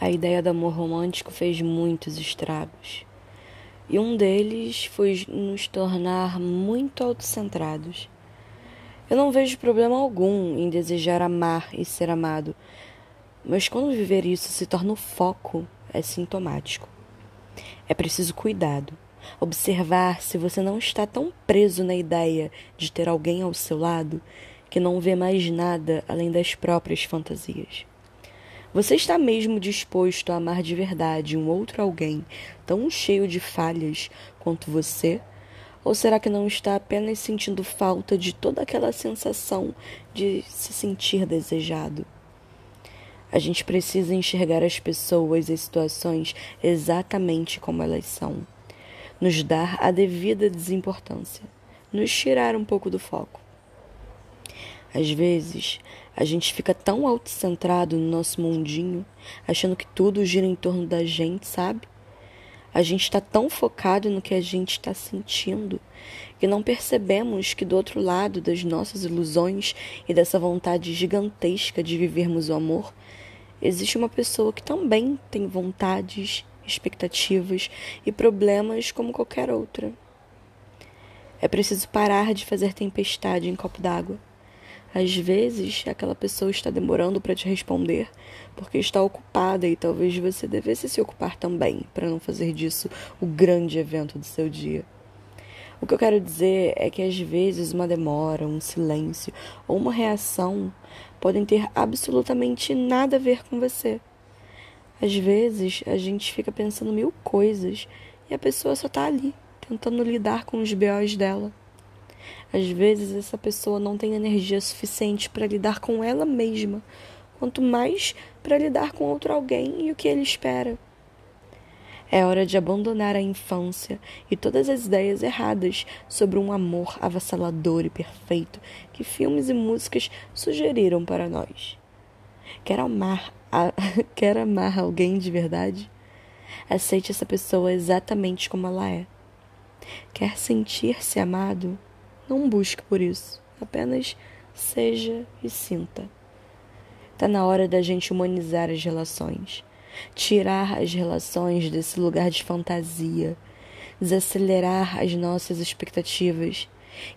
A ideia do amor romântico fez muitos estragos. E um deles foi nos tornar muito autocentrados. Eu não vejo problema algum em desejar amar e ser amado, mas quando viver isso se torna o foco, é sintomático. É preciso cuidado, observar se você não está tão preso na ideia de ter alguém ao seu lado que não vê mais nada além das próprias fantasias. Você está mesmo disposto a amar de verdade um outro alguém tão cheio de falhas quanto você? Ou será que não está apenas sentindo falta de toda aquela sensação de se sentir desejado? A gente precisa enxergar as pessoas e situações exatamente como elas são, nos dar a devida desimportância, nos tirar um pouco do foco. Às vezes, a gente fica tão autocentrado no nosso mundinho, achando que tudo gira em torno da gente, sabe? A gente está tão focado no que a gente está sentindo que não percebemos que do outro lado das nossas ilusões e dessa vontade gigantesca de vivermos o amor, existe uma pessoa que também tem vontades, expectativas e problemas como qualquer outra. É preciso parar de fazer tempestade em copo d'água. Às vezes, aquela pessoa está demorando para te responder porque está ocupada e talvez você devesse se ocupar também para não fazer disso o grande evento do seu dia. O que eu quero dizer é que às vezes uma demora, um silêncio ou uma reação podem ter absolutamente nada a ver com você. Às vezes a gente fica pensando mil coisas e a pessoa só está ali, tentando lidar com os BOs dela. Às vezes essa pessoa não tem energia suficiente para lidar com ela mesma, quanto mais para lidar com outro alguém e o que ele espera. É hora de abandonar a infância e todas as ideias erradas sobre um amor avassalador e perfeito que filmes e músicas sugeriram para nós. Quer amar, a... quer amar alguém de verdade? Aceite essa pessoa exatamente como ela é. Quer sentir-se amado? Não busque por isso. Apenas seja e sinta. Está na hora da gente humanizar as relações tirar as relações desse lugar de fantasia, desacelerar as nossas expectativas,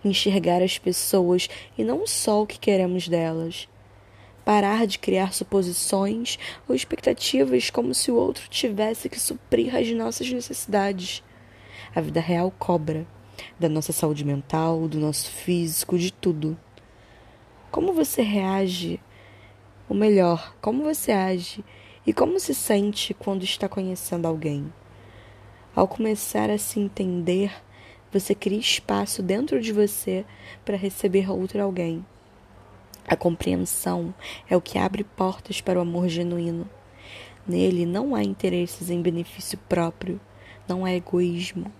enxergar as pessoas e não só o que queremos delas. Parar de criar suposições ou expectativas como se o outro tivesse que suprir as nossas necessidades. A vida real cobra da nossa saúde mental, do nosso físico, de tudo. Como você reage? Ou melhor, como você age e como se sente quando está conhecendo alguém? Ao começar a se entender, você cria espaço dentro de você para receber outro alguém. A compreensão é o que abre portas para o amor genuíno. Nele não há interesses em benefício próprio, não há egoísmo,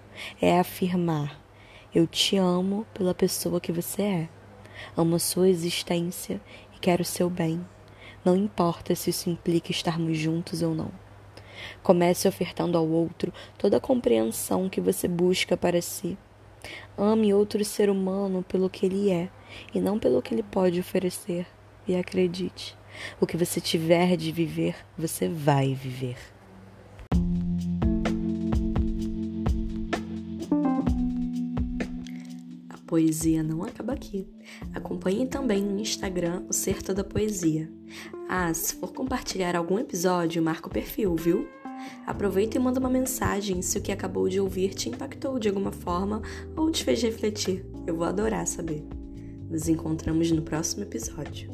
é afirmar: eu te amo pela pessoa que você é. Amo a sua existência e quero o seu bem. Não importa se isso implica estarmos juntos ou não. Comece ofertando ao outro toda a compreensão que você busca para si. Ame outro ser humano pelo que ele é e não pelo que ele pode oferecer. E acredite, o que você tiver de viver, você vai viver. Poesia não acaba aqui. Acompanhe também no Instagram o Ser Toda Poesia. Ah, se for compartilhar algum episódio, marca o perfil, viu? Aproveita e manda uma mensagem se o que acabou de ouvir te impactou de alguma forma ou te fez refletir. Eu vou adorar saber. Nos encontramos no próximo episódio.